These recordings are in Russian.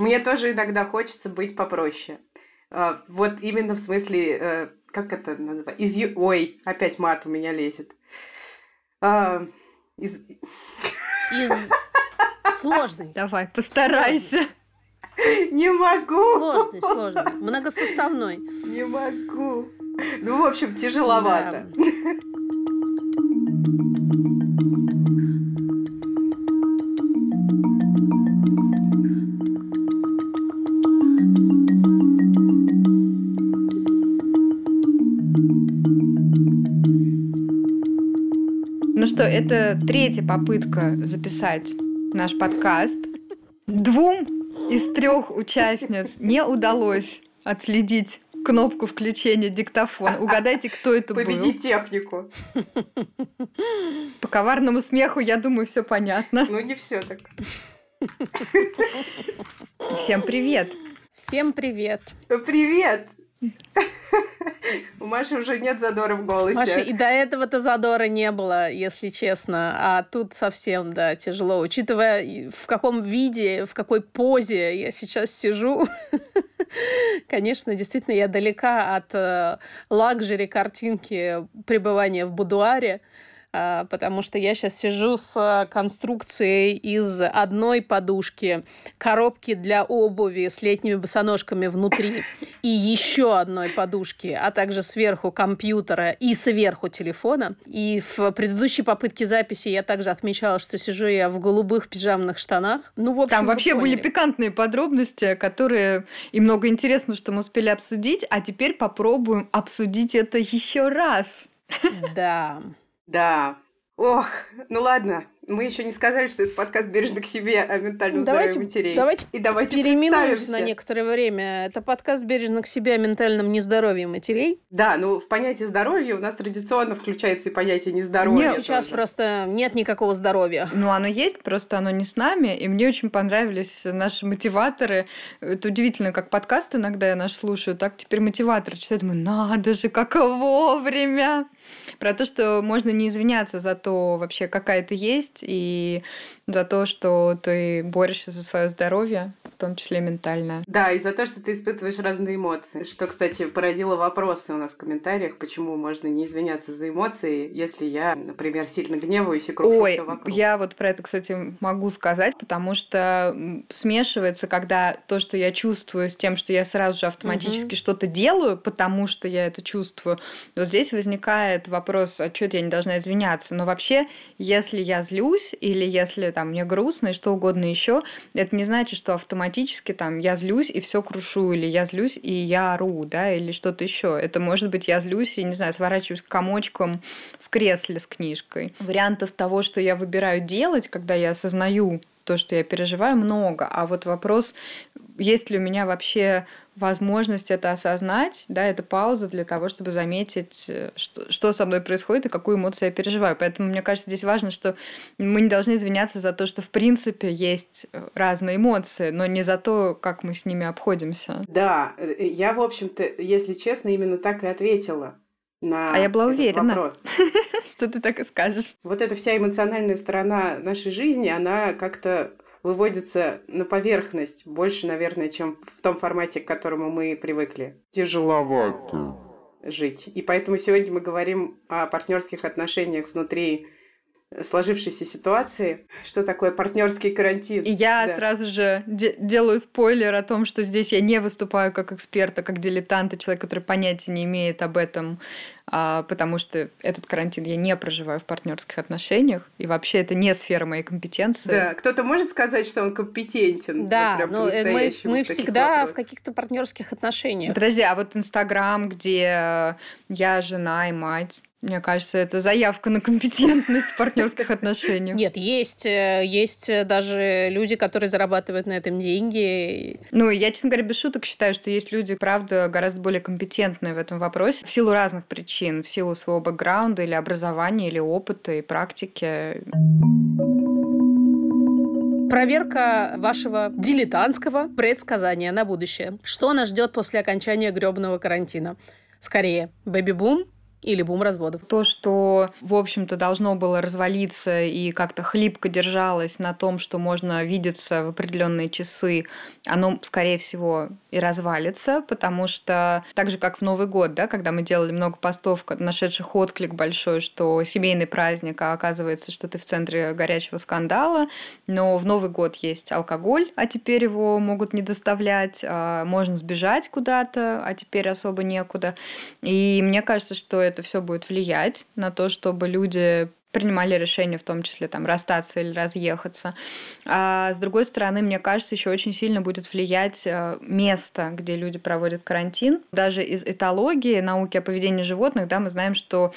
Мне тоже иногда хочется быть попроще. А, вот именно в смысле, э, как это называется? Из... Ой, опять мат у меня лезет. А, из... Из... Сложный. Давай, постарайся. Не могу. Сложный, сложный. Многосоставной. Не могу. Ну, в общем, тяжеловато. Да. Что, это третья попытка записать наш подкаст. Двум из трех участниц не удалось отследить кнопку включения диктофона. Угадайте, кто это был. Победи технику. По коварному смеху, я думаю, все понятно. Ну, не все так. Всем привет. Всем привет. Привет. У Маши уже нет задора в голосе. Маша, и до этого-то задора не было, если честно. А тут совсем, да, тяжело. Учитывая, в каком виде, в какой позе я сейчас сижу, конечно, действительно, я далека от э, лакжери картинки пребывания в будуаре. А, потому что я сейчас сижу с конструкцией из одной подушки, коробки для обуви с летними босоножками внутри и еще одной подушки, а также сверху компьютера и сверху телефона. И в предыдущей попытке записи я также отмечала, что сижу я в голубых пижамных штанах. Ну, в общем, Там вообще были пикантные подробности, которые и много интересного, что мы успели обсудить, а теперь попробуем обсудить это еще раз. Да. Да. Ох, ну ладно, мы еще не сказали, что это подкаст бережно к себе о ментальном давайте, здоровье матерей. Давайте, и давайте переименуемся на некоторое время. Это подкаст бережно к себе о ментальном нездоровье матерей. Да, ну в понятие здоровья у нас традиционно включается и понятие нездоровья. Нет, сейчас тоже. просто нет никакого здоровья. Ну, оно есть, просто оно не с нами. И мне очень понравились наши мотиваторы. Это удивительно, как подкаст иногда я наш слушаю, так теперь мотиваторы читают. Думаю, надо же, как вовремя. Про то, что можно не извиняться за то вообще, какая ты есть, и за то, что ты борешься за свое здоровье, в том числе ментальное. Да, и за то, что ты испытываешь разные эмоции. Что, кстати, породило вопросы у нас в комментариях, почему можно не извиняться за эмоции, если я, например, сильно гневаюсь и крушу Ой, все вокруг. я вот про это, кстати, могу сказать, потому что смешивается, когда то, что я чувствую, с тем, что я сразу же автоматически угу. что-то делаю, потому что я это чувствую. Но здесь возникает вопрос, а что я не должна извиняться? Но вообще, если я злюсь или если там мне грустно и что угодно еще, это не значит, что автоматически там я злюсь и все крушу, или я злюсь и я ору, да, или что-то еще. Это может быть я злюсь и, не знаю, сворачиваюсь комочком в кресле с книжкой. Вариантов того, что я выбираю делать, когда я осознаю то, что я переживаю, много. А вот вопрос, есть ли у меня вообще возможность это осознать, да, это пауза для того, чтобы заметить, э, что, что со мной происходит и какую эмоцию я переживаю. Поэтому мне кажется, здесь важно, что мы не должны извиняться за то, что в принципе есть э, разные эмоции, но не за то, как мы с ними обходимся. Да, э, я, в общем-то, если честно, именно так и ответила на А я была уверена, вопрос. что ты так и скажешь. Вот эта вся эмоциональная сторона нашей жизни, она как-то выводится на поверхность больше, наверное, чем в том формате, к которому мы привыкли. Тяжеловато жить. И поэтому сегодня мы говорим о партнерских отношениях внутри сложившейся ситуации, что такое партнерский карантин. И я да. сразу же де- делаю спойлер о том, что здесь я не выступаю как эксперт, а как дилетант, и человек, который понятия не имеет об этом, а, потому что этот карантин я не проживаю в партнерских отношениях, и вообще это не сфера моей компетенции. Да, кто-то может сказать, что он компетентен. Да, вот ну, мы, мы всегда вопросах. в каких-то партнерских отношениях. Подожди, а вот Инстаграм, где я жена и мать, мне кажется, это заявка на компетентность в партнерских отношениях. Нет, есть, э, есть даже люди, которые зарабатывают на этом деньги. Ну, я, честно говоря, без шуток считаю, что есть люди, правда, гораздо более компетентные в этом вопросе в силу разных причин, в силу своего бэкграунда или образования, или опыта и практики. Проверка вашего дилетантского предсказания на будущее. Что нас ждет после окончания гребного карантина? Скорее, бэби-бум Или бум разводов. То, что, в общем-то, должно было развалиться и как-то хлипко держалось на том, что можно видеться в определенные часы, оно, скорее всего, и развалится, потому что так же, как в Новый год, да, когда мы делали много постов, нашедших отклик большой, что семейный праздник, а оказывается, что ты в центре горячего скандала, но в Новый год есть алкоголь, а теперь его могут не доставлять, а можно сбежать куда-то, а теперь особо некуда. И мне кажется, что это все будет влиять на то, чтобы люди принимали решение в том числе там расстаться или разъехаться. А с другой стороны, мне кажется, еще очень сильно будет влиять э, место, где люди проводят карантин. Даже из этологии, науки о поведении животных, да, мы знаем, что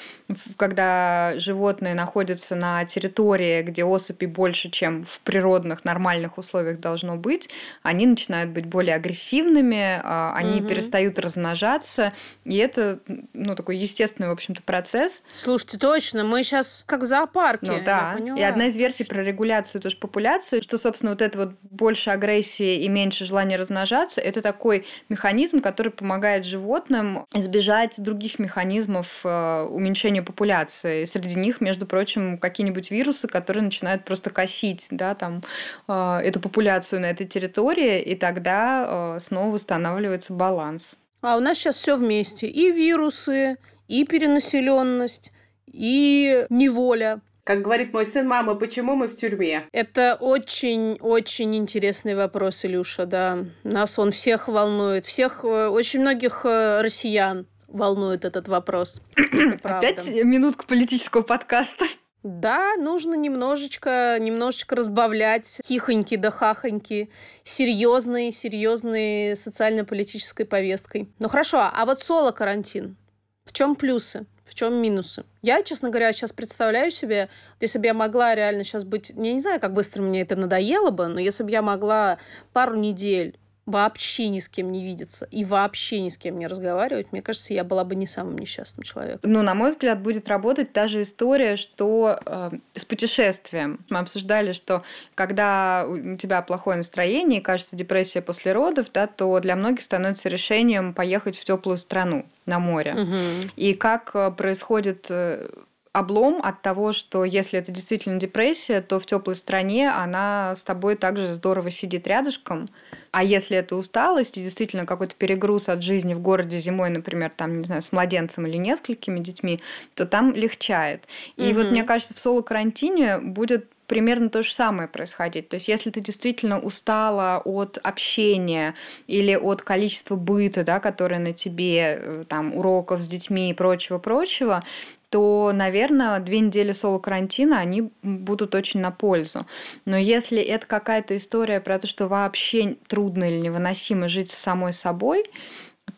когда животные находятся на территории, где особей больше, чем в природных нормальных условиях должно быть, они начинают быть более агрессивными, а, они угу. перестают размножаться, и это ну такой естественный, в общем-то, процесс. Слушайте, точно, мы сейчас как в зоопарке. Ну да. И одна из версий про регуляцию тоже популяции, что, собственно, вот это вот больше агрессии и меньше желания размножаться, это такой механизм, который помогает животным избежать других механизмов э, уменьшения популяции. среди них, между прочим, какие-нибудь вирусы, которые начинают просто косить, да, там, э, эту популяцию на этой территории, и тогда э, снова восстанавливается баланс. А у нас сейчас все вместе. И вирусы, и перенаселенность, и неволя. Как говорит мой сын, мама, почему мы в тюрьме? Это очень-очень интересный вопрос, Илюша, да. Нас он всех волнует. Всех, э, очень многих э, россиян волнует этот вопрос. Опять минутка политического подкаста. Да, нужно немножечко, немножечко разбавлять хихоньки да хахоньки серьезной, серьезной социально-политической повесткой. Ну хорошо, а вот соло-карантин. В чем плюсы? В чем минусы? Я, честно говоря, сейчас представляю себе, если бы я могла реально сейчас быть... Я не знаю, как быстро мне это надоело бы, но если бы я могла пару недель вообще ни с кем не видеться и вообще ни с кем не разговаривать, мне кажется, я была бы не самым несчастным человеком. Ну, на мой взгляд, будет работать та же история, что э, с путешествием. Мы обсуждали, что когда у тебя плохое настроение и кажется депрессия после родов, да, то для многих становится решением поехать в теплую страну на море. Угу. И как э, происходит э, облом от того, что если это действительно депрессия, то в теплой стране она с тобой также здорово сидит рядышком, а если это усталость и действительно какой-то перегруз от жизни в городе зимой, например, там, не знаю, с младенцем или несколькими детьми, то там легчает. И угу. вот мне кажется, в соло-карантине будет примерно то же самое происходить. То есть, если ты действительно устала от общения или от количества быта, да, которое на тебе, э, там, уроков с детьми и прочего-прочего, то, наверное, две недели соло-карантина, они будут очень на пользу. Но если это какая-то история про то, что вообще трудно или невыносимо жить с самой собой,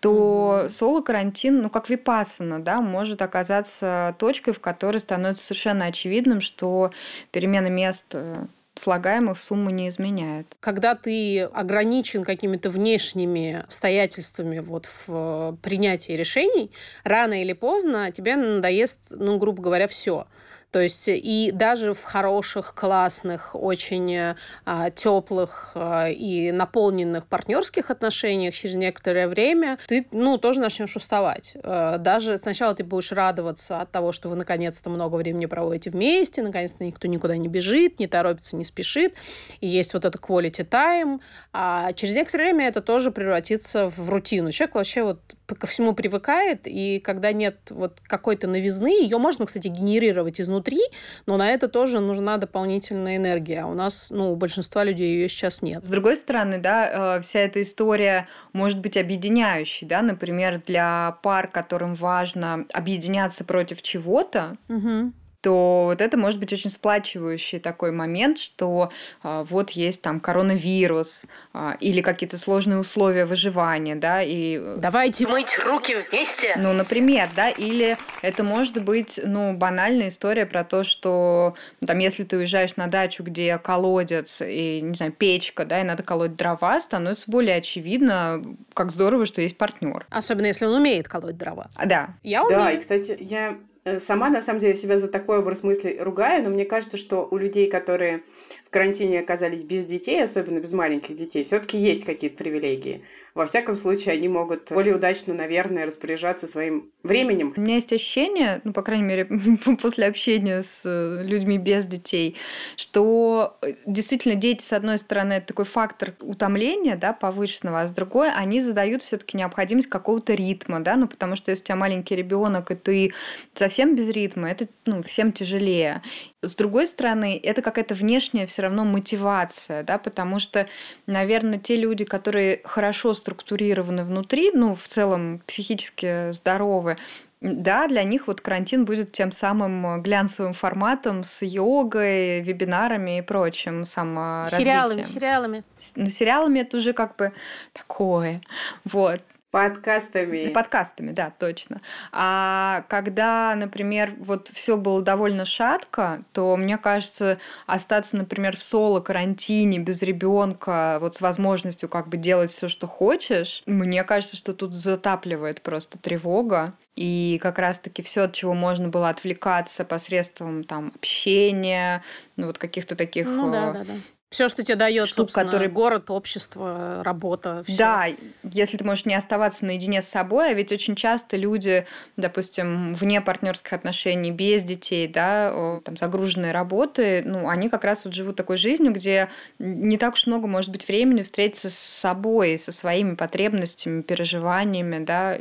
то mm-hmm. соло-карантин, ну, как випассана, да, может оказаться точкой, в которой становится совершенно очевидным, что перемена мест э, слагаемых сумму не изменяет. Когда ты ограничен какими-то внешними обстоятельствами вот в э, принятии решений, рано или поздно тебе надоест, ну, грубо говоря, все. То есть и даже в хороших, классных, очень а, теплых а, и наполненных партнерских отношениях через некоторое время ты, ну, тоже начнешь уставать. А, даже сначала ты будешь радоваться от того, что вы наконец-то много времени проводите вместе, наконец-то никто никуда не бежит, не торопится, не спешит, и есть вот это quality time, а через некоторое время это тоже превратится в рутину. Человек вообще вот ко всему привыкает, и когда нет вот какой-то новизны, ее можно, кстати, генерировать изнутри но на это тоже нужна дополнительная энергия. А у нас, ну, у большинства людей ее сейчас нет. С другой стороны, да, э, вся эта история может быть объединяющей, да, например, для пар, которым важно объединяться против чего-то, угу то вот это может быть очень сплачивающий такой момент, что а, вот есть там коронавирус а, или какие-то сложные условия выживания, да, и... Э, Давайте мыть руки вместе! Ну, например, да, или это может быть, ну, банальная история про то, что там, если ты уезжаешь на дачу, где колодец и, не знаю, печка, да, и надо колоть дрова, становится более очевидно, как здорово, что есть партнер. Особенно, если он умеет колоть дрова. А, да. Я умею. Да, и, кстати, я сама, на самом деле, себя за такой образ мысли ругаю, но мне кажется, что у людей, которые в карантине оказались без детей, особенно без маленьких детей, все-таки есть какие-то привилегии. Во всяком случае, они могут более удачно, наверное, распоряжаться своим временем. У меня есть ощущение, ну, по крайней мере, после общения с э, людьми без детей, что э, действительно дети, с одной стороны, это такой фактор утомления, да, повышенного, а с другой они задают все-таки необходимость какого-то ритма, да, ну, потому что если у тебя маленький ребенок, и ты совсем без ритма, это, ну, всем тяжелее. С другой стороны, это какая-то внешняя все равно мотивация, да, потому что, наверное, те люди, которые хорошо структурированы внутри, ну, в целом психически здоровы, да, для них вот карантин будет тем самым глянцевым форматом с йогой, вебинарами и прочим саморазвитием. Сериалами, сериалами. Ну, сериалами это уже как бы такое. Вот. Подкастами. Подкастами, да, точно. А когда, например, вот все было довольно шатко, то мне кажется, остаться, например, в соло карантине без ребенка, вот с возможностью как бы делать все, что хочешь, мне кажется, что тут затапливает просто тревога. И как раз-таки все, от чего можно было отвлекаться посредством там общения, ну вот каких-то таких ну, да, э, да, да. Все, что тебе дает, штук, которые- город, общество, работа. всё. Да, если ты можешь не оставаться наедине с собой, а ведь очень часто люди, допустим, вне партнерских отношений, без детей, да, там, загруженные работы, ну, они как раз вот живут такой жизнью, где не так уж много может быть времени встретиться с собой, со своими потребностями, переживаниями, да,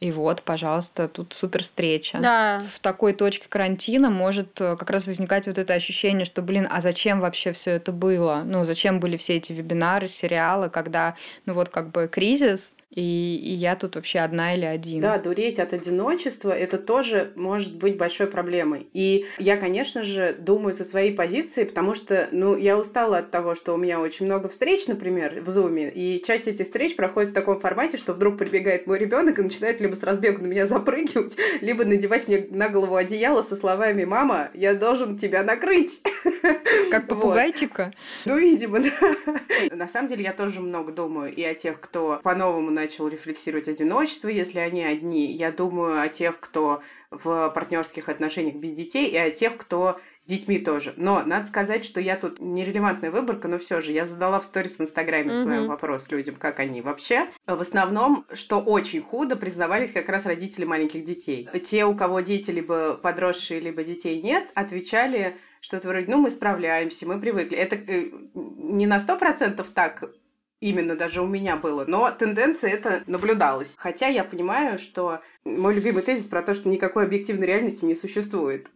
и, вот, пожалуйста, тут супер встреча. Да. В такой точке карантина может э, как раз возникать вот это ощущение, что, блин, а зачем вообще все это было? Ну, зачем были все эти вебинары, сериалы, когда, ну вот как бы кризис, и, и я тут вообще одна или один. Да, дуреть от одиночества это тоже может быть большой проблемой. И я, конечно же, думаю со своей позиции, потому что, ну, я устала от того, что у меня очень много встреч, например, в Зуме, и часть этих встреч проходит в таком формате, что вдруг прибегает мой ребенок и начинает либо с разбегу на меня запрыгивать, либо надевать мне на голову одеяло со словами «Мама, я должен тебя накрыть». Как попугайчика. Ну, видимо, да. На самом деле, я тоже много думаю и о тех, кто по-новому начал рефлексировать одиночество, если они одни. Я думаю о тех, кто в партнерских отношениях без детей, и о тех, кто с детьми тоже. Но надо сказать, что я тут нерелевантная выборка, но все же я задала в сторис в Инстаграме своем Мгм. вопрос людям, как они вообще. В основном, что очень худо, признавались как раз родители маленьких детей. Те, у кого дети либо подросшие, либо детей нет, отвечали что-то вроде, ну, мы справляемся, мы привыкли. Это э, не на сто процентов так именно даже у меня было, но тенденция это наблюдалась. Хотя я понимаю, что мой любимый тезис про то, что никакой объективной реальности не существует.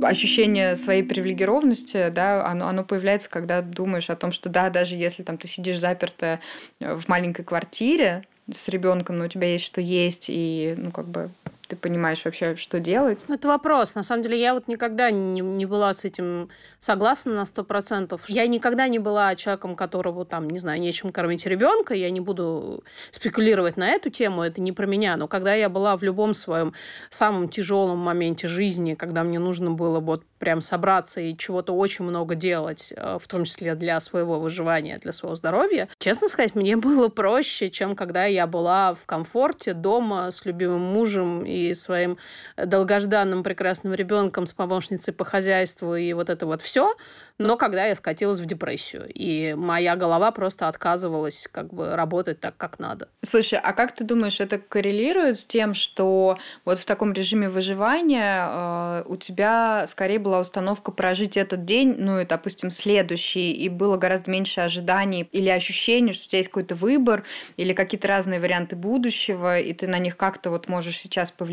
ощущение своей привилегированности, да, оно, оно появляется, когда думаешь о том, что да, даже если там ты сидишь заперта в маленькой квартире с ребенком, но у тебя есть что есть, и ну как бы ты понимаешь вообще, что делать. Это вопрос. На самом деле, я вот никогда не, не была с этим согласна на сто процентов. Я никогда не была человеком, которого там, не знаю, нечем кормить ребенка. Я не буду спекулировать на эту тему, это не про меня. Но когда я была в любом своем самом тяжелом моменте жизни, когда мне нужно было вот прям собраться и чего-то очень много делать, э, в том числе для своего выживания, для своего здоровья, честно сказать, мне было проще, чем когда я была в комфорте дома с любимым мужем и своим долгожданным прекрасным ребенком с помощницей по хозяйству и вот это вот все. Но когда я скатилась в депрессию, и моя голова просто отказывалась как бы работать так, как надо. Слушай, а как ты думаешь, это коррелирует с тем, что вот в таком режиме выживания э, у тебя скорее была установка прожить этот день, ну и, допустим, следующий, и было гораздо меньше ожиданий или ощущений, что у тебя есть какой-то выбор, или какие-то разные варианты будущего, и ты на них как-то вот можешь сейчас повлиять,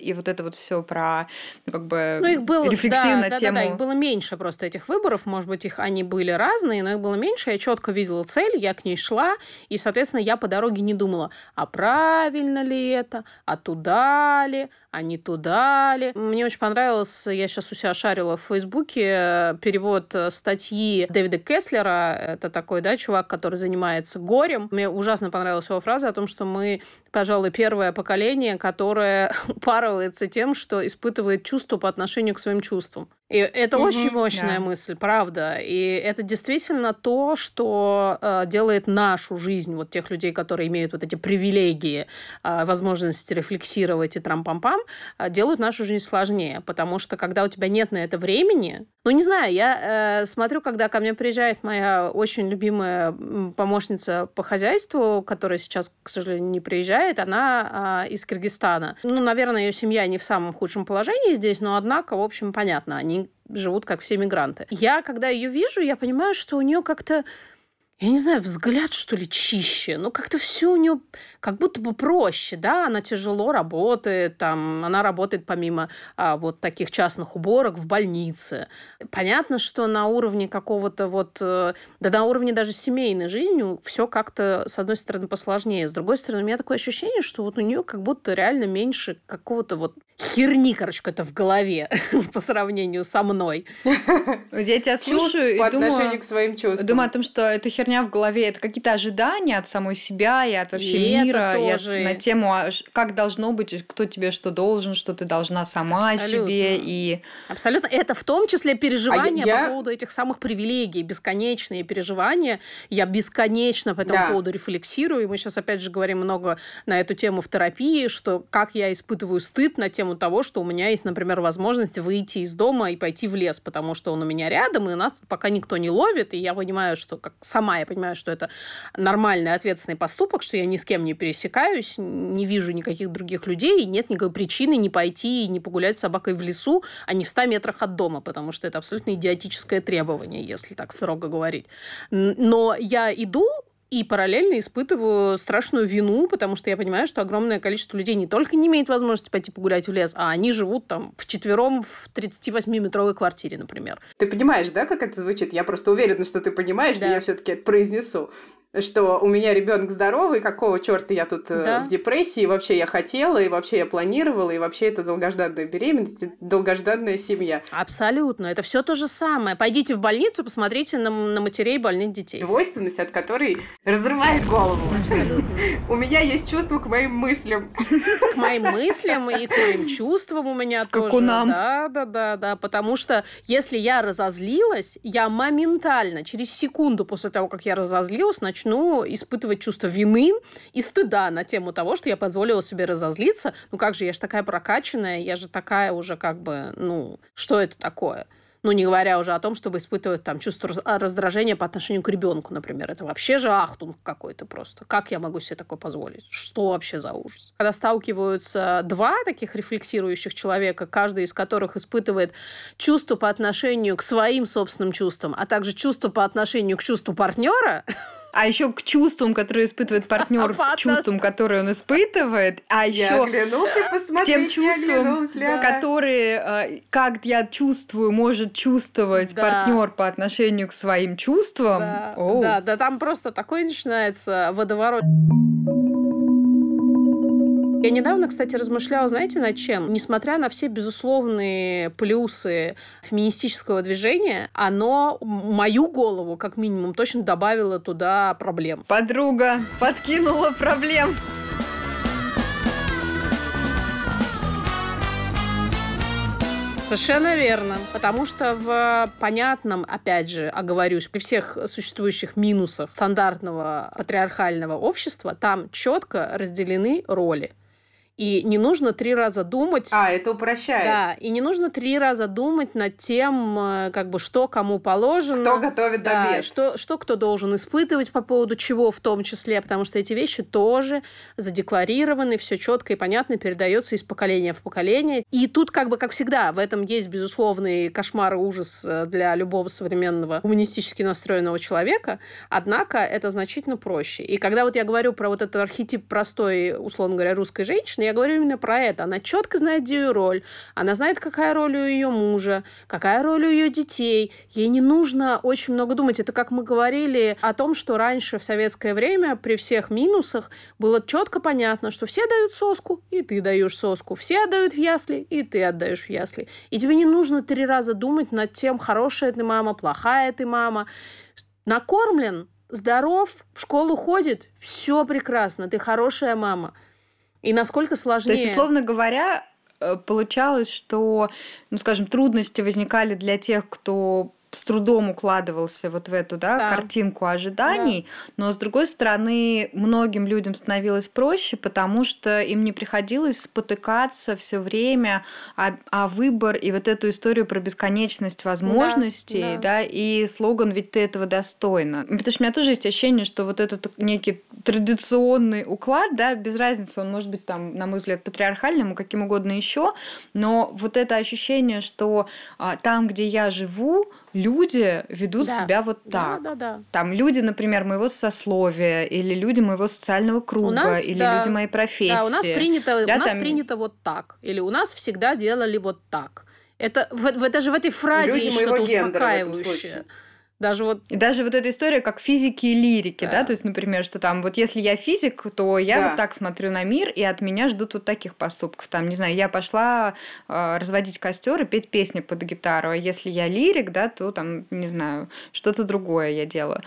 и вот это вот все про ну, как бы Ну, их было, рефлексию да, на да, тему. Да, да, их было меньше просто этих выборов. Может быть, их они были разные, но их было меньше. Я четко видела цель, я к ней шла, и, соответственно, я по дороге не думала, а правильно ли это, а туда ли, не туда ли. Мне очень понравилось, я сейчас у себя шарила в Фейсбуке, э, перевод э, статьи Дэвида Кеслера. Это такой, да, чувак, который занимается горем. Мне ужасно понравилась его фраза о том, что мы, пожалуй, первое поколение, которое упарывается тем, что испытывает чувство по отношению к своим чувствам. И это угу, очень мощная да. мысль, правда. И это действительно то, что э, делает нашу жизнь, вот тех людей, которые имеют вот эти привилегии, э, возможность рефлексировать и трам-пам-пам, э, делают нашу жизнь сложнее. Потому что когда у тебя нет на это времени, ну не знаю, я э, смотрю, когда ко мне приезжает моя очень любимая помощница по хозяйству, которая сейчас, к сожалению, не приезжает, она э, из Киргизстана. Ну, наверное, ее семья не в самом худшем положении здесь, но однако, в общем, понятно, они живут как все мигранты. Я, когда ее вижу, я понимаю, что у нее как-то я не знаю, взгляд, что ли, чище. Ну, как-то все у нее как будто бы проще, да, она тяжело работает, там, она работает помимо а, вот таких частных уборок в больнице. Понятно, что на уровне какого-то вот, э, да на уровне даже семейной жизни все как-то, с одной стороны, посложнее, с другой стороны, у меня такое ощущение, что вот у нее как будто реально меньше какого-то вот херни, короче, какой-то в голове по сравнению со мной. Я тебя слушаю по отношению к своим чувствам. Думаю о том, что эта херня в голове, это какие-то ожидания от самой себя и от вообще и мира, и на тему, а как должно быть, кто тебе что должен, что ты должна сама Абсолютно. себе. И... Абсолютно. Это в том числе переживания а я... по поводу этих самых привилегий, бесконечные переживания. Я бесконечно по этому да. поводу рефлексирую. И мы сейчас опять же говорим много на эту тему в терапии, что как я испытываю стыд на тему того, что у меня есть, например, возможность выйти из дома и пойти в лес, потому что он у меня рядом, и нас пока никто не ловит, и я понимаю, что как сама я понимаю, что это нормальный ответственный поступок, что я ни с кем не пересекаюсь, не вижу никаких других людей, и нет никакой причины не пойти и не погулять с собакой в лесу, а не в 100 метрах от дома, потому что это абсолютно идиотическое требование, если так строго говорить. Но я иду и параллельно испытываю страшную вину, потому что я понимаю, что огромное количество людей не только не имеет возможности пойти погулять в лес, а они живут там в четвером в 38-метровой квартире, например. Ты понимаешь, да, как это звучит? Я просто уверена, что ты понимаешь, да, да я все-таки это произнесу что у меня ребенок здоровый, какого черта я тут э, да. в депрессии, вообще я хотела, и вообще я планировала, и вообще это долгожданная беременность, долгожданная семья. Абсолютно, это все то же самое. Пойдите в больницу, посмотрите на, на матерей больных детей. Двойственность, от которой разрывает голову. Абсолютно. У меня есть чувство к моим мыслям. К моим мыслям и к моим чувствам у меня тоже. нам. Да, да, да, да, потому что если я разозлилась, я моментально, через секунду после того, как я разозлилась, начну начну испытывать чувство вины и стыда на тему того, что я позволила себе разозлиться. Ну как же, я же такая прокачанная, я же такая уже как бы, ну, что это такое? Ну, не говоря уже о том, чтобы испытывать там чувство а, раздражения по отношению к ребенку, например. Это вообще же ахтунг какой-то просто. Как я могу себе такое позволить? Что вообще за ужас? Когда сталкиваются два таких рефлексирующих человека, каждый из которых испытывает чувство по отношению к своим собственным чувствам, а также чувство по отношению к чувству партнера, а еще к чувствам, которые испытывает партнер, к чувствам, которые он испытывает, а еще тем чувствам, которые, э, как я чувствую, может чувствовать партнер по отношению к своим чувствам. Да, да, да, там просто такой начинается водоворот. Я недавно, кстати, размышляла, знаете, над чем? Несмотря на все безусловные плюсы феминистического движения, оно мою голову, как минимум, точно добавило туда проблем. Подруга подкинула проблем. Совершенно верно. Потому что в понятном, опять же, оговорюсь, при всех существующих минусах стандартного патриархального общества, там четко разделены роли. И не нужно три раза думать. А, это упрощает. Да, и не нужно три раза думать над тем, э, как бы, что кому положено. Кто готовит да, обед. Что, что кто должен испытывать по поводу чего в том числе, потому что эти вещи тоже задекларированы, все четко и понятно передается из поколения в поколение. И тут, как бы, как всегда, в этом есть безусловный кошмар и ужас э, для любого современного гуманистически настроенного человека, однако это значительно проще. И когда вот я говорю про вот этот архетип простой, условно говоря, русской женщины, женщина, я говорю именно про это. Она четко знает, где ее роль. Она знает, какая роль у ее мужа, какая роль у ее детей. Ей не нужно очень много думать. Это как мы говорили о том, что раньше в советское время при всех минусах было четко понятно, что все дают соску, и ты даешь соску. Все отдают в ясли, и ты отдаешь в ясли. И тебе не нужно три раза думать над тем, хорошая ты мама, плохая ты мама. Накормлен, здоров, в школу ходит, все прекрасно, ты хорошая мама. И насколько сложнее... То есть, условно говоря, э, получалось, что, ну, скажем, трудности возникали для тех, кто с трудом укладывался вот в эту да, да. картинку ожиданий, да. но с другой стороны многим людям становилось проще, потому что им не приходилось спотыкаться все время о, о выбор и вот эту историю про бесконечность возможностей, да, да. да, и слоган «Ведь ты этого достойна». Потому что у меня тоже есть ощущение, что вот этот некий традиционный уклад, да, без разницы, он может быть там, на мой взгляд, патриархальным, каким угодно еще, но вот это ощущение, что а, там, где я живу, люди ведут да. себя вот так. Да, да, да. Там люди, например, моего сословия, или люди моего социального круга, у нас, или да. люди моей профессии. Да, у нас принято, да, у нас там... принято вот так. Или у нас всегда делали вот так. Это, в, в, даже в этой фразе люди есть что-то успокаивающее. Даже вот... И даже вот эта история как физики и лирики, да. да, то есть, например, что там вот если я физик, то я да. вот так смотрю на мир, и от меня ждут вот таких поступков. Там, не знаю, я пошла э, разводить костер и петь песни под гитару, а если я лирик, да, то там, не знаю, что-то другое я делаю.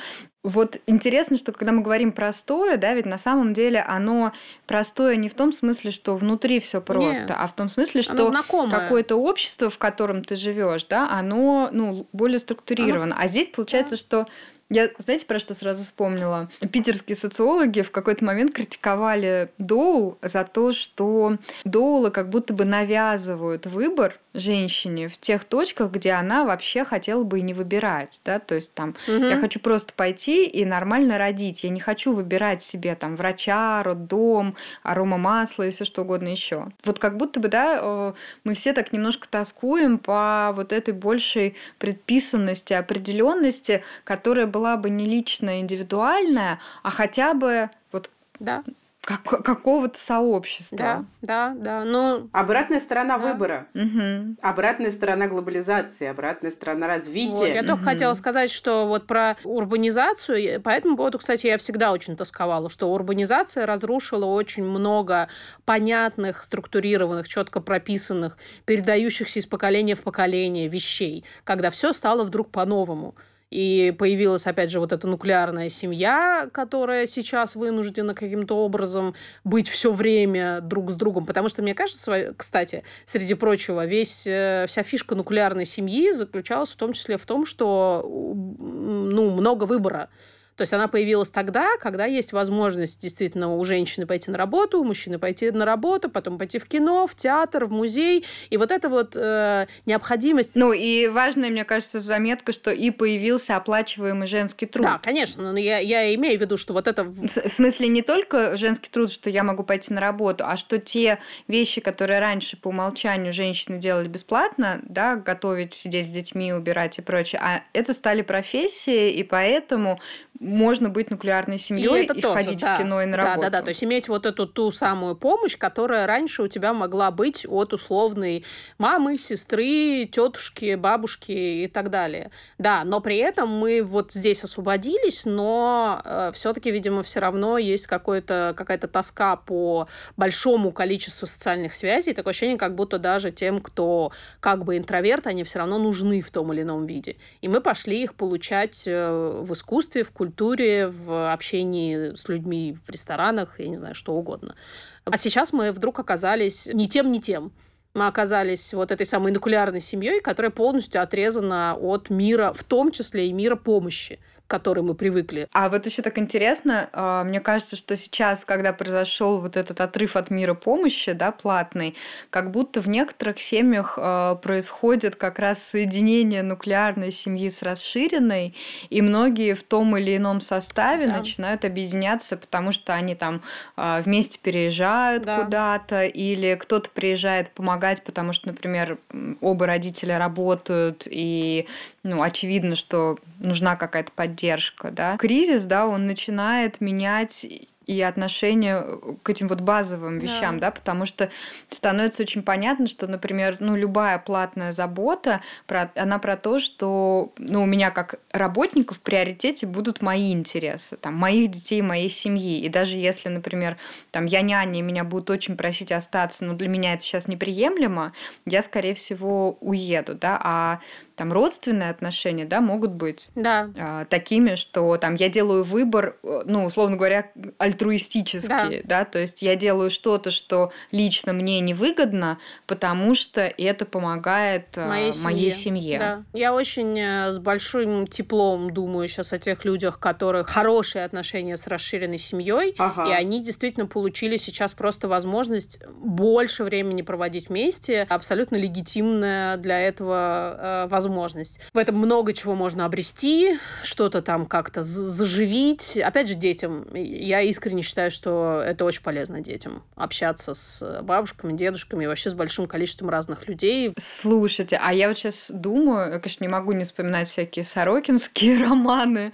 Вот интересно, что когда мы говорим простое, да, ведь на самом деле оно простое не в том смысле, что внутри все просто, Нет. а в том смысле, что какое-то общество, в котором ты живешь, да, оно ну, более структурировано. Оно... А здесь получается, да. что я, знаете, про что сразу вспомнила? Питерские социологи в какой-то момент критиковали Доул за то, что Доулы как будто бы навязывают выбор женщине в тех точках, где она вообще хотела бы и не выбирать, да, то есть там угу. я хочу просто пойти и нормально родить, я не хочу выбирать себе там врача, роддом, арома масла и все что угодно еще. Вот как будто бы, да, э, мы все так немножко тоскуем по вот этой большей предписанности, определенности, которая была бы не личная, индивидуальная, а хотя бы вот да как, какого-то сообщества. Да, да, да. Но... Обратная сторона да. выбора. Угу. Обратная сторона глобализации, обратная сторона развития. Вот, я угу. только хотела сказать, что вот про урбанизацию, по этому поводу, кстати, я всегда очень тосковала, что урбанизация разрушила очень много понятных, структурированных, четко прописанных, передающихся из поколения в поколение вещей, когда все стало вдруг по-новому. И появилась, опять же, вот эта нуклеарная семья, которая сейчас вынуждена каким-то образом быть все время друг с другом. Потому что, мне кажется, кстати, среди прочего, весь, э, вся фишка нуклеарной семьи заключалась в том числе в том, что ну, много выбора. То есть она появилась тогда, когда есть возможность действительно у женщины пойти на работу, у мужчины пойти на работу, потом пойти в кино, в театр, в музей. И вот эта вот э, необходимость... Ну и важная, мне кажется, заметка, что и появился оплачиваемый женский труд. Да, конечно. Но я, я имею в виду, что вот это... В смысле не только женский труд, что я могу пойти на работу, а что те вещи, которые раньше по умолчанию женщины делали бесплатно, да, готовить, сидеть с детьми, убирать и прочее, а это стали профессии, и поэтому можно быть нуклеарной семьей и, и, и тоже, ходить да. в кино и на работу. Да, да, да. То есть иметь вот эту ту самую помощь, которая раньше у тебя могла быть от условной мамы, сестры, тетушки, бабушки и так далее. Да, но при этом мы вот здесь освободились, но э, все-таки, видимо, все равно есть какое-то, какая-то тоска по большому количеству социальных связей. Такое ощущение, как будто даже тем, кто как бы интроверт, они все равно нужны в том или ином виде. И мы пошли их получать э, в искусстве, в культуре культуре, в общении с людьми в ресторанах, я не знаю, что угодно. А сейчас мы вдруг оказались ни тем, ни тем. Мы оказались вот этой самой нуклеарной семьей, которая полностью отрезана от мира, в том числе и мира помощи к которой мы привыкли. А вот еще так интересно, а, мне кажется, что сейчас, когда произошел вот этот отрыв от мира помощи, да, платный, как будто в некоторых семьях а, происходит как раз соединение нуклеарной семьи с расширенной, и многие в том или ином составе да. начинают объединяться, потому что они там а, вместе переезжают да. куда-то, или кто-то приезжает помогать, потому что, например, оба родителя работают, и ну, очевидно, что нужна какая-то поддержка, да. Кризис, да, он начинает менять и отношение к этим вот базовым вещам, да. да, потому что становится очень понятно, что, например, ну, любая платная забота, про, она про то, что, ну, у меня как работника в приоритете будут мои интересы, там, моих детей, моей семьи, и даже если, например, там, я няня, и меня будут очень просить остаться, но для меня это сейчас неприемлемо, я, скорее всего, уеду, да, а там родственные отношения, да, могут быть да. э, такими, что там я делаю выбор, э, ну, условно говоря, альтруистический, да, да? то есть я делаю что-то, что лично мне невыгодно, потому что это помогает э, моей семье. Моей семье. Да. Я очень э, с большим теплом думаю сейчас о тех людях, которых хорошие отношения с расширенной семьей, ага. и они действительно получили сейчас просто возможность больше времени проводить вместе, абсолютно легитимная для этого э, возможность. В этом много чего можно обрести, что-то там как-то заживить. Опять же, детям. Я искренне считаю, что это очень полезно детям. Общаться с бабушками, дедушками и вообще с большим количеством разных людей. Слушайте, а я вот сейчас думаю, я, конечно, не могу не вспоминать всякие сорокинские романы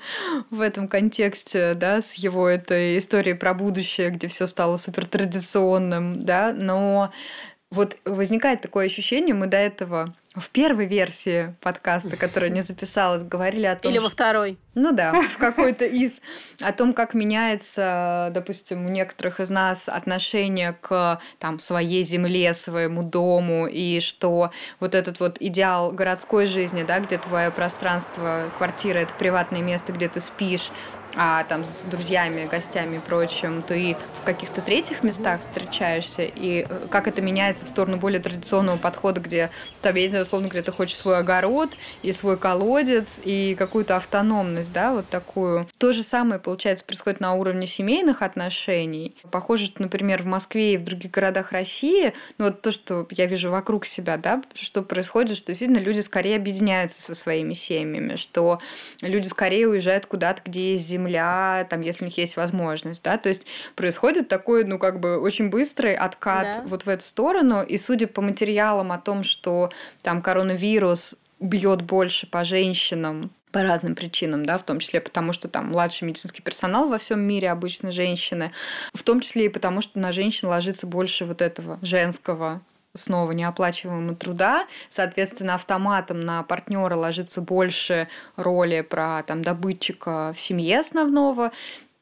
в этом контексте, да, с его этой историей про будущее, где все стало супер традиционным, да, но вот возникает такое ощущение, мы до этого в первой версии подкаста, которая не записалась, говорили о том, Или во второй. Ну да, в какой-то из... О том, как меняется, допустим, у некоторых из нас отношение к там, своей земле, своему дому, и что вот этот вот идеал городской жизни, да, где твое пространство, квартира — это приватное место, где ты спишь, а там с друзьями, гостями и прочим, ты в каких-то третьих местах встречаешься, и э, как это меняется в сторону более традиционного подхода, где там, я не знаю, условно говоря, ты хочешь свой огород и свой колодец, и какую-то автономность, да, вот такую. То же самое, получается, происходит на уровне семейных отношений. Похоже, что, например, в Москве и в других городах России, ну вот то, что я вижу вокруг себя, да, что происходит, что действительно люди скорее объединяются со своими семьями, что люди скорее уезжают куда-то, где есть земля, земля, там, если у них есть возможность, да, то есть происходит такой, ну, как бы очень быстрый откат да. вот в эту сторону, и судя по материалам о том, что там коронавирус бьет больше по женщинам, по разным причинам, да, в том числе потому, что там младший медицинский персонал во всем мире обычно женщины, в том числе и потому, что на женщин ложится больше вот этого женского снова неоплачиваемого труда, соответственно, автоматом на партнера ложится больше роли про там добытчика в семье основного,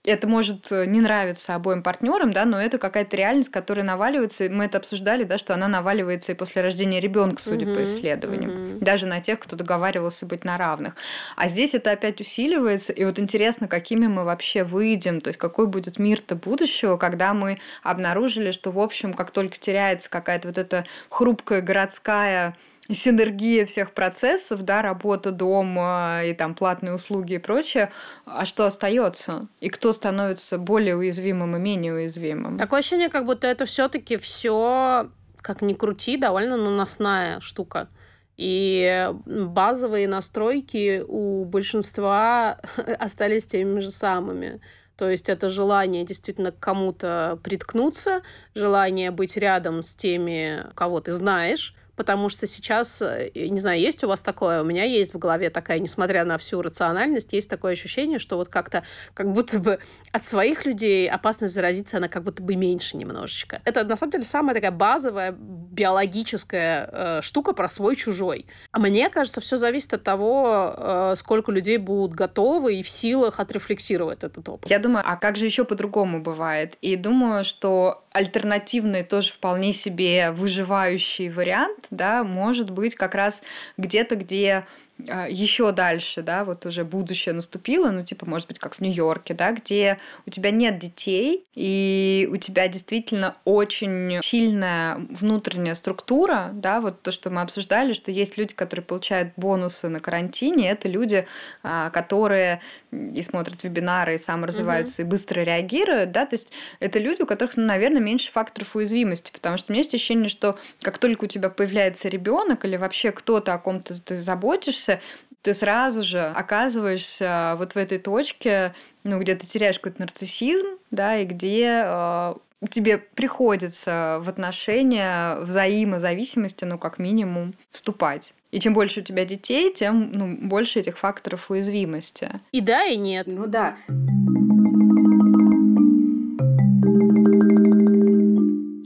это может э, не нравиться обоим партнерам, да, но это какая-то реальность, которая наваливается. Мы это обсуждали, да, что она наваливается и после рождения ребенка, судя uh-huh, по исследованиям, uh-huh. даже на тех, кто договаривался быть на равных. А здесь это опять усиливается, и вот интересно, какими мы вообще выйдем, то есть какой будет мир-то будущего, когда мы обнаружили, что в общем, как только теряется какая-то вот эта хрупкая городская синергия всех процессов, да, работа дома и там платные услуги и прочее, а что остается? И кто становится более уязвимым и менее уязвимым? Такое ощущение, как будто это все-таки все, как ни крути, довольно наносная штука. И базовые настройки у большинства остались теми же самыми. То есть это желание действительно к кому-то приткнуться, желание быть рядом с теми, кого ты знаешь, потому что сейчас, э, не знаю, есть у вас такое, у меня есть в голове такая, несмотря на всю рациональность, есть такое ощущение, что вот как-то, как будто бы от своих людей опасность заразиться, она как будто бы меньше немножечко. Это, на самом деле, самая такая базовая биологическая э, штука про свой-чужой. А мне кажется, все зависит от того, э, сколько людей будут готовы и в силах отрефлексировать этот опыт. Я думаю, а как же еще по-другому бывает? И думаю, что альтернативный тоже вполне себе выживающий вариант да, может быть как раз где-то, где еще дальше, да, вот уже будущее наступило, ну, типа, может быть, как в Нью-Йорке, да, где у тебя нет детей, и у тебя действительно очень сильная внутренняя структура, да, вот то, что мы обсуждали, что есть люди, которые получают бонусы на карантине, это люди, а, которые и смотрят вебинары, и саморазвиваются, угу. и быстро реагируют, да, то есть это люди, у которых, ну, наверное, меньше факторов уязвимости, потому что у меня есть ощущение, что как только у тебя появляется ребенок или вообще кто-то, о ком ты, ты заботишься, учишься, ты сразу же оказываешься вот в этой точке, ну, где ты теряешь какой-то нарциссизм, да, и где э, тебе приходится в отношения взаимозависимости, ну, как минимум, вступать. И чем больше у тебя детей, тем ну, больше этих факторов уязвимости. И да, и нет. Ну да.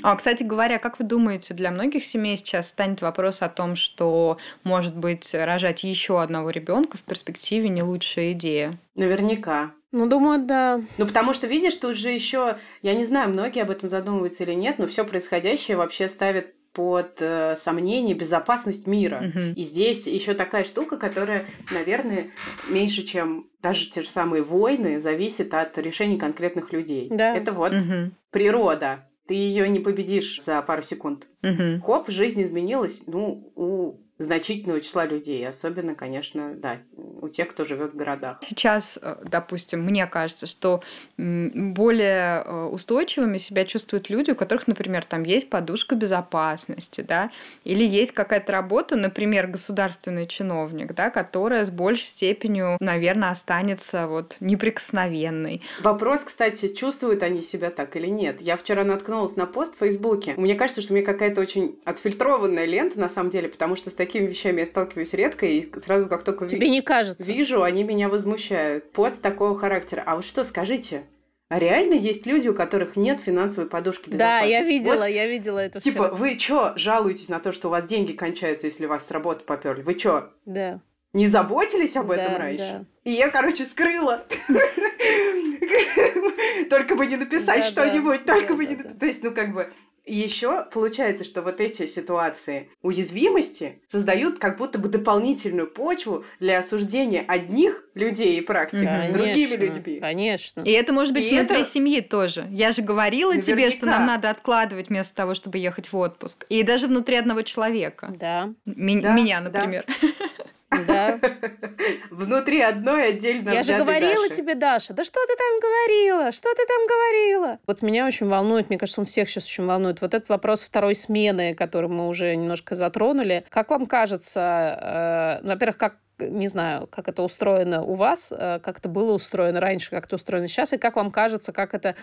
А, кстати говоря, как вы думаете, для многих семей сейчас станет вопрос о том, что, может быть, рожать еще одного ребенка в перспективе не лучшая идея? Наверняка. Ну, думаю, да. Ну, потому что, видишь, тут же еще, я не знаю, многие об этом задумываются или нет, но все происходящее вообще ставит под э, сомнение безопасность мира. Мгм. И здесь еще такая штука, которая, наверное, меньше, чем даже те же самые войны, зависит от решений конкретных людей. Да. Это вот Мгм. природа. Ты ее не победишь за пару секунд. Мгм. Хоп, жизнь изменилась, ну, у значительного числа людей. Особенно, конечно, да, у тех, кто живет в городах. Сейчас, э, допустим, мне кажется, что более э, устойчивыми себя чувствуют люди, у которых, например, там есть подушка безопасности, да, или есть какая-то работа, например, государственный чиновник, да, которая с большей степенью, наверное, останется вот неприкосновенной. Вопрос, кстати, чувствуют они себя так или нет. Я вчера наткнулась на пост в Фейсбуке. Мне кажется, что меня какая-то очень отфильтрованная лента, на самом деле, потому что с такими вещами я сталкиваюсь редко, и сразу как только ви- Тебе не кажется? вижу, они меня возмущают. Пост такого характера. А вот что, скажите, а реально есть люди, у которых нет финансовой подушки Да, безопасности? я Вот видела, я видела это Типа, вчера. вы чё, жалуетесь на то, что у вас деньги кончаются, если вас с работы поперли? Вы чё, Да. не заботились об этом Да, раньше? да. И я, короче, скрыла. Только бы не написать Да, что-нибудь, да, только да, бы да, не да. написать. То есть, ну, как бы, еще получается, что вот эти ситуации уязвимости создают как будто бы дополнительную почву для осуждения одних людей и практик Мгм. другими Конечно, людьми. Конечно. И это может быть И внутри это- семьи тоже. Я же говорила тебе, что Наверняка. нам надо откладывать вместо того, чтобы ехать в отпуск. И даже внутри одного человека. Да, Ми- Да, Меня, например. да. Внутри одной отдельно Я же говорила Даши. тебе, Даша, да что ты там говорила? Что ты там говорила? Вот меня очень волнует, мне кажется, он всех сейчас очень волнует, вот этот вопрос второй смены, который мы уже немножко затронули. Как вам кажется, э, во-первых, как не знаю, как это устроено у вас, э, как это было устроено раньше, как это устроено сейчас, и как вам кажется, как это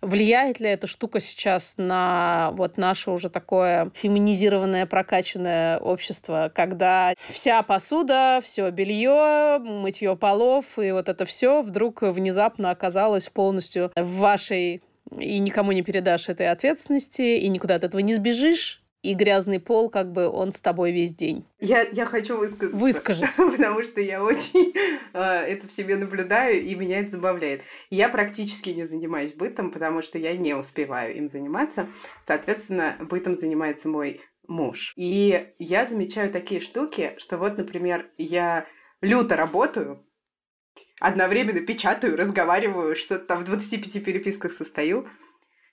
влияет ли эта штука сейчас на вот наше уже такое феминизированное, прокачанное общество, когда вся посуда, все белье, мытье полов и вот это все вдруг внезапно оказалось полностью в вашей и никому не передашь этой ответственности, и никуда от этого не сбежишь, и грязный пол, как бы он с тобой весь день. Я, я хочу высказаться. Выскажись. Потому что я очень э, это в себе наблюдаю, и меня это забавляет. Я практически не занимаюсь бытом, потому что я не успеваю им заниматься. Соответственно, бытом занимается мой муж. И я замечаю такие штуки, что вот, например, я люто работаю, одновременно печатаю, разговариваю, что-то там в 25 переписках состою.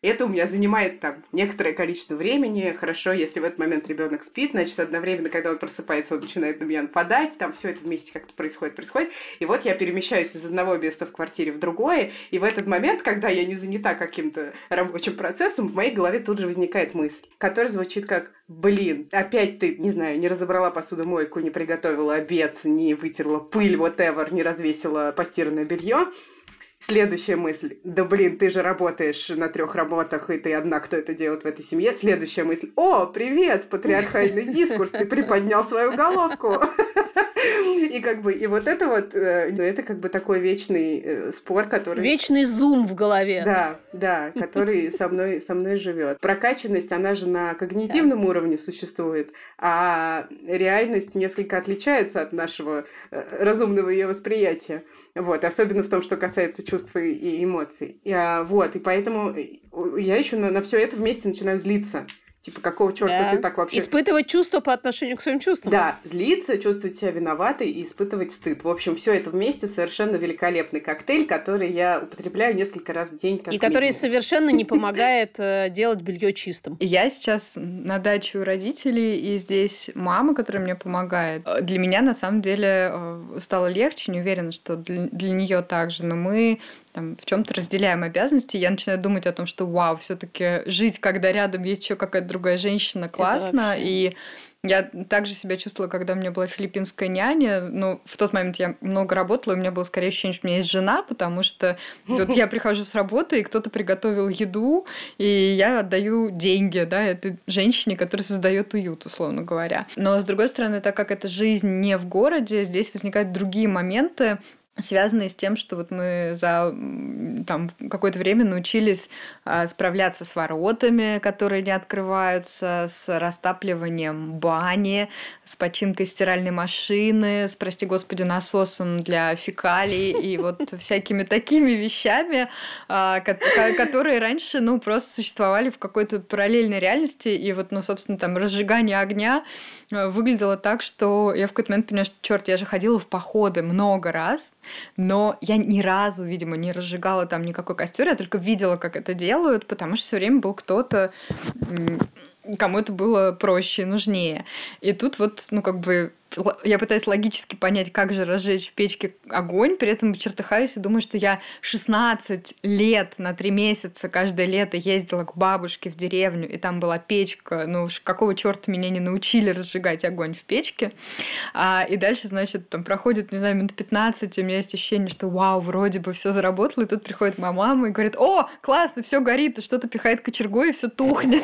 Это у меня занимает там некоторое количество времени. Хорошо, если в этот момент ребенок спит, значит, одновременно, когда он просыпается, он начинает на меня нападать, там все это вместе как-то происходит, происходит. И вот я перемещаюсь из одного места в квартире в другое, и в этот момент, когда я не занята каким-то рабочим процессом, в моей голове тут же возникает мысль, которая звучит как «Блин, опять ты, не знаю, не разобрала посудомойку, не приготовила обед, не вытерла пыль, whatever, не развесила постиранное белье». Следующая мысль. Да блин, ты же работаешь на трех работах, и ты одна, кто это делает в этой семье. Следующая мысль. О, привет, патриархальный дискурс, ты приподнял свою головку. И как бы, и вот это вот, э, ну, это как бы такой вечный э, спор, который... Вечный зум в голове. Да, да, который со мной, со мной живет. Прокачанность, она же на когнитивном уровне существует, а реальность несколько отличается от нашего э, разумного ее восприятия. Вот, особенно в том, что касается чувств и, и эмоций. И, а, вот, и поэтому э, я еще на, на все это вместе начинаю злиться. Типа, какого черта Да. ты так вообще... Испытывать чувства по отношению к своим чувствам. Да, злиться, чувствовать себя виноватой и испытывать стыд. В общем, все это вместе совершенно великолепный коктейль, который я употребляю несколько раз в день. Как И который минимум. совершенно не помогает э, делать белье чистым. Я сейчас на даче у родителей, и здесь мама, которая мне помогает. Э, Для меня, на самом деле, э, стало легче, не уверена, что для, для нее также, но мы там, в чем-то разделяем обязанности. Я начинаю думать о том, что вау, все-таки жить, когда рядом есть еще какая-то другая женщина, классно. вообще. И я также себя чувствовала, когда у меня была филиппинская няня. Ну, в тот момент я много работала, и у меня было скорее ощущение, что у меня есть жена, потому что вот я прихожу с работы, и кто-то приготовил еду, и я отдаю деньги, да, этой женщине, которая создает уют, условно говоря. Но, с другой стороны, так как это жизнь не в городе, здесь возникают другие моменты, связанные с тем, что вот мы за там какое-то время научились а, справляться с воротами, которые не открываются, с растапливанием бани, с починкой стиральной машины, с, прости господи, насосом для фекалий и вот всякими такими вещами, а, которые раньше, ну, просто существовали в какой-то параллельной реальности, и вот, ну, собственно, там разжигание огня а, выглядело так, что я в какой-то момент поняла, что, черт, я же ходила в походы много раз, но я ни разу, видимо, не разжигала там никакой костер, я только видела, как это делают, потому что все время был кто-то кому это было проще нужнее. И тут вот, ну, как бы я пытаюсь логически понять, как же разжечь в печке огонь, при этом чертыхаюсь и думаю, что я 16 лет на 3 месяца каждое лето ездила к бабушке в деревню, и там была печка, ну какого черта меня не научили разжигать огонь в печке. А, и дальше, значит, там проходит, не знаю, минут 15, и у меня есть ощущение, что вау, вроде бы все заработало, и тут приходит моя мама и говорит, о, классно, все горит, и что-то пихает кочергой, и все тухнет.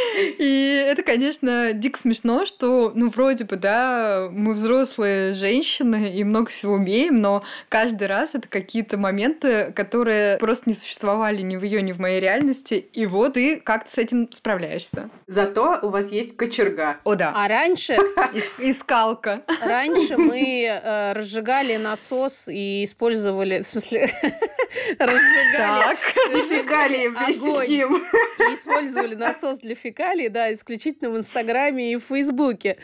И это, конечно, дико смешно, что, ну, вроде бы, да, мы взрослые женщины и много всего умеем, но каждый раз это какие-то моменты, которые просто не существовали ни в ее, ни в моей реальности. И вот ты как-то с этим справляешься. Зато у вас есть кочерга. О, да. А раньше... Искалка. Раньше мы э, разжигали насос и использовали... В смысле... Разжигали... Так. И фекалии вместе с ним. И использовали насос для фекалий, да, исключительно в Инстаграме и в Фейсбуке.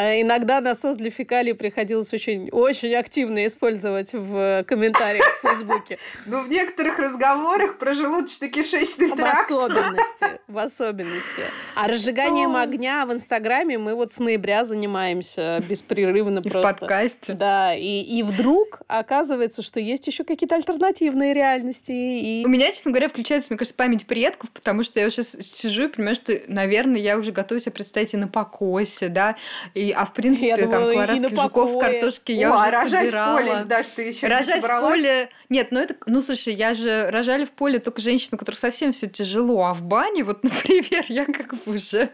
А иногда насос для фекалий приходилось очень, очень активно использовать в комментариях в Фейсбуке. Ну, в некоторых разговорах про желудочно-кишечный тракт. В особенности, в особенности. А разжиганием огня в Инстаграме мы вот с ноября занимаемся беспрерывно просто. в подкасте. Да, и, и вдруг оказывается, что есть еще какие-то альтернативные реальности. И... У меня, честно говоря, включается, мне кажется, память предков, потому что я сейчас сижу и понимаю, что, наверное, я уже готова себе представить и на покосе, да, и, а в принципе, я там думала, жуков с картошки я О, уже а рожать собирала. в поле, Даш, ты еще Рожать в поле... Нет, ну это... Ну, слушай, я же рожали в поле только женщины, у которых совсем все тяжело, а в бане, вот, например, я как бы уже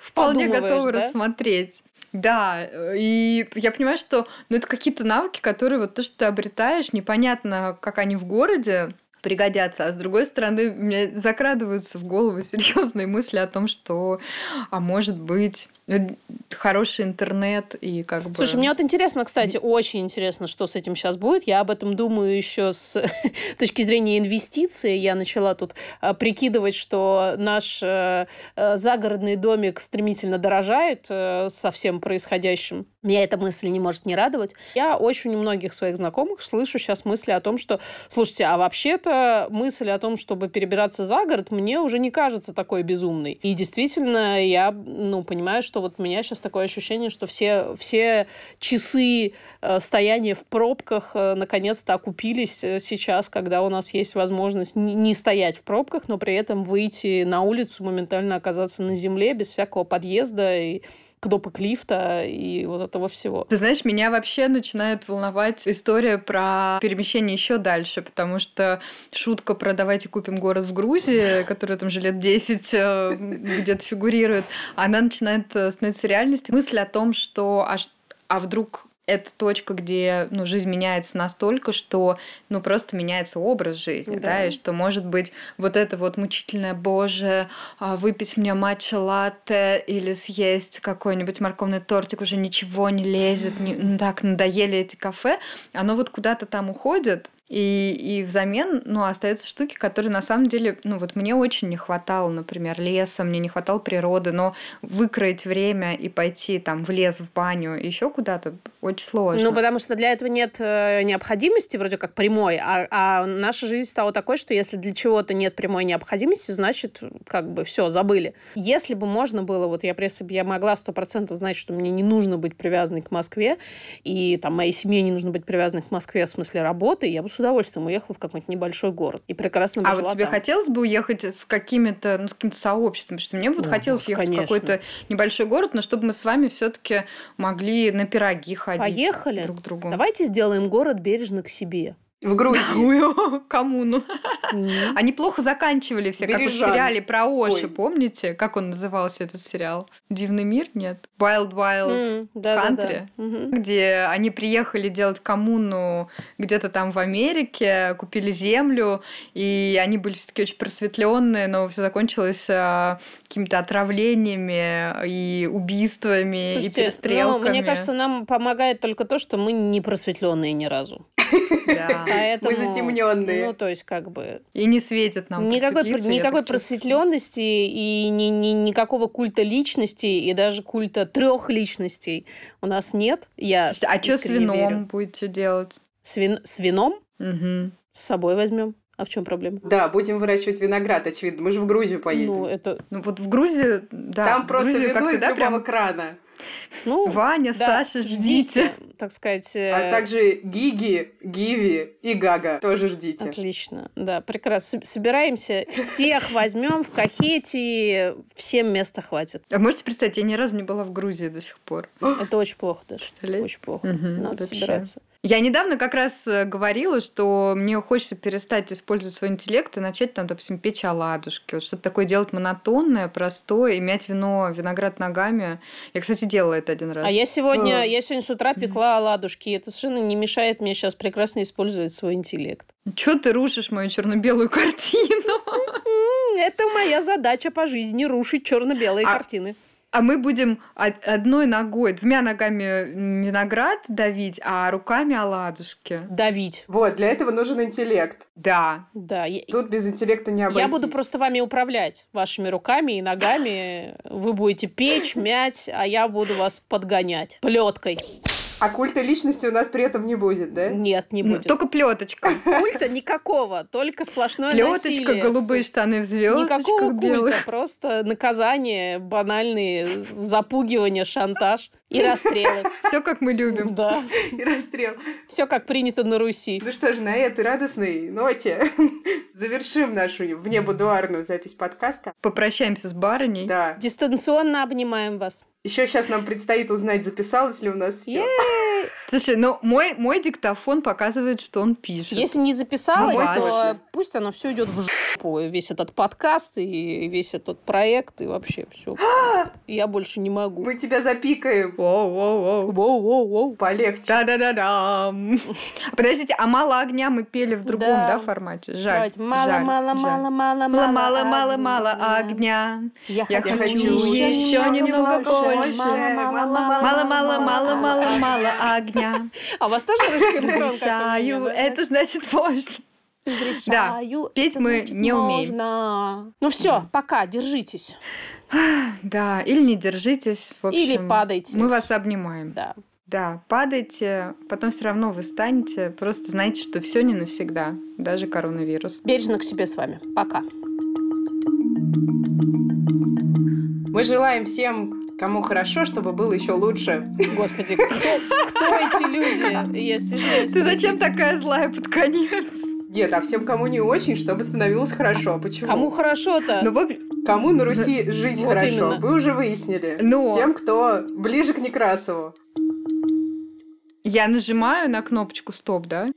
вполне готова да? рассмотреть. Да, и я понимаю, что ну, это какие-то навыки, которые вот то, что ты обретаешь, непонятно, как они в городе, пригодятся. А с другой стороны, мне закрадываются в голову серьезные мысли о том, что, а может быть, хороший интернет и как бы... Слушай, мне вот интересно, кстати, очень интересно, что с этим сейчас будет. Я об этом думаю еще с точки зрения инвестиций. Я начала тут а, прикидывать, что наш э, э, загородный домик стремительно дорожает э, со всем происходящим. Меня эта мысль не может не радовать. Я очень у многих своих знакомых слышу сейчас мысли о том, что, слушайте, а вообще-то мысль о том, чтобы перебираться за город, мне уже не кажется такой безумной. И действительно, я, ну, понимаю, что вот у меня сейчас такое ощущение, что все, все часы э, стояния в пробках э, наконец-то окупились э, сейчас, когда у нас есть возможность не стоять в пробках, но при этом выйти на улицу, моментально оказаться на земле без всякого подъезда и кнопок лифта и вот этого всего. Ты знаешь, меня вообще начинает волновать история про перемещение еще дальше, потому что шутка про «давайте купим город в Грузии», которая там же лет 10 э, где-то фигурирует, она начинает э, становиться реальностью. Мысль о том, что аж а вдруг это точка, где ну, жизнь меняется настолько, что ну, просто меняется образ жизни, да. да, и что, может быть, вот это вот мучительное, боже, а, выпить мне матча латте или съесть какой-нибудь морковный тортик, уже ничего не лезет, не, так надоели эти кафе, оно вот куда-то там уходит, и, и взамен, ну, остаются штуки, которые на самом деле, ну, вот мне очень не хватало, например, леса, мне не хватало природы, но выкроить время и пойти там в лес, в баню, еще куда-то очень сложно. Ну, потому что для этого нет э, необходимости, вроде как прямой, а, а наша жизнь стала такой, что если для чего-то нет прямой необходимости, значит, как бы все, забыли. Если бы можно было, вот я, если бы я могла сто процентов знать, что мне не нужно быть привязанной к Москве, и там моей семье не нужно быть привязанной к Москве в смысле работы, я бы с удовольствием уехала в какой-нибудь небольшой город. И прекрасно бы А вот тебе там. хотелось бы уехать с какими-то, ну, с каким-то сообществом? Потому что мне вот О, хотелось ехать конечно. в какой-то небольшой город, но чтобы мы с вами все таки могли на пироги ходить Поехали. друг к другу. Давайте сделаем город бережно к себе. В Грузии. Коммуну. Они плохо заканчивали все, как в сериале про Оши, помните? Как он назывался, этот сериал? «Дивный мир»? Нет. «Wild Wild Country», где они приехали делать коммуну где-то там в Америке, купили землю, и они были все таки очень просветленные, но все закончилось а, какими-то отравлениями и убийствами, Слушайте, и перестрелками. Ну, мне кажется, нам помогает только то, что мы не просветленные ни разу. Поэтому, Мы затемненные. Ну, то есть, как бы... И не светит нам Никакой, никакой просветленности и ни, ни, никакого культа личности, и даже культа трех личностей у нас нет. Я а что с вином верю. будете делать? С, вин... с вином? Угу. С собой возьмем. А в чем проблема? Да, будем выращивать виноград, очевидно. Мы же в Грузию поедем. Ну, это... ну вот в Грузию, да. Там просто Грузию вино из да, любого прям... крана. Ну, Ваня, да, Саша, ждите. ждите. Так сказать. А также Гиги, Гиви и Гага тоже ждите. Отлично. Да, прекрасно. Собираемся, всех возьмем в кахете, всем места хватит. А можете представить, я ни разу не была в Грузии до сих пор. Это очень плохо даже. Очень плохо. Угу, Надо вообще. собираться. Я недавно как раз э, говорила, что мне хочется перестать использовать свой интеллект и начать там, допустим, печь оладушки. Вот что-то такое делать монотонное, простое, и мять вино, виноград ногами. Я, кстати, делала это один раз. А я сегодня, я сегодня с утра пекла оладушки, и это совершенно не мешает мне сейчас прекрасно использовать свой интеллект. Чё ты рушишь мою черно-белую картину? Это моя задача по жизни рушить черно-белые а, картины. А мы будем одной ногой, двумя ногами виноград давить, а руками оладушки. Давить. Вот, для этого нужен интеллект. Да. Да. Тут без интеллекта не обойтись. Я буду просто вами управлять, вашими руками и ногами. Вы будете печь, мять, а я буду вас подгонять плеткой. А культа личности у нас при этом не будет, да? Нет, не будет. только плеточка. Культа никакого, только сплошное Плеточка, насилие. голубые штаны в звездочках Никакого белых. культа, просто наказание, банальные запугивания, шантаж и расстрелы. Все как мы любим. Да. И расстрел. Все как принято на Руси. Ну что ж, на этой радостной ноте завершим нашу внебудуарную запись подкаста. Попрощаемся с барыней. Да. Дистанционно обнимаем вас. Еще сейчас нам предстоит узнать, записалось ли у нас все. Слушай, ну мой, мой диктофон показывает, что он пишет. Если не записалось, ну, то точно. пусть оно все идет в жопу. Весь этот подкаст и весь этот проект и вообще все. Я больше не могу. Мы тебя запикаем. Воу-воу-воу. Полегче. Да-да-да-да. Подождите, а «Мало огня» мы пели в другом, да, да формате? Жаль. Мало-мало-мало-мало-мало огня. Я, Я хочу еще немного больше. Мало-мало-мало-мало-мало огня. А у вас тоже Разрешаю, это значит можно. Да, петь мы не умеем. Ну все, пока, держитесь. Да, или не держитесь. Или падайте. Мы вас обнимаем. Да. Да, падайте, потом все равно вы станете. Просто знайте, что все не навсегда, даже коронавирус. Бережно к себе с вами. Пока. Мы желаем всем Кому хорошо, чтобы было еще лучше. Господи, кто, кто эти люди? Я стесняюсь. Ты зачем такая злая под конец? Нет, а всем, кому не очень, чтобы становилось хорошо. Почему? Кому хорошо-то? Ну, в... Кому на Руси ну, жить вот хорошо? Именно. Вы уже выяснили. Но... Тем, кто ближе к Некрасову. Я нажимаю на кнопочку стоп, да?